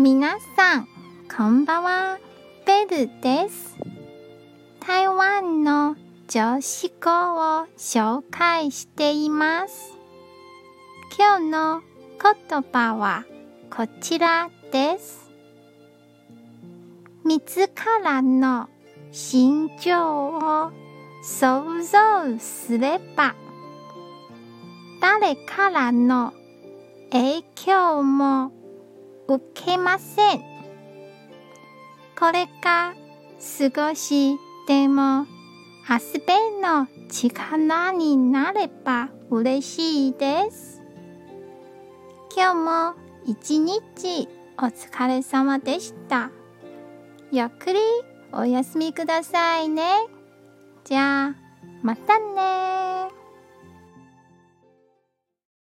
皆さん、こんばんは。ベルです。台湾の女子校を紹介しています。今日の言葉はこちらです。自らの心情を想像すれば、誰からの影響も受けません。これが少しでも遊べの力になれば嬉しいです。今日も一日お疲れ様でした。ゆっくりお休みくださいね。じゃあ、またね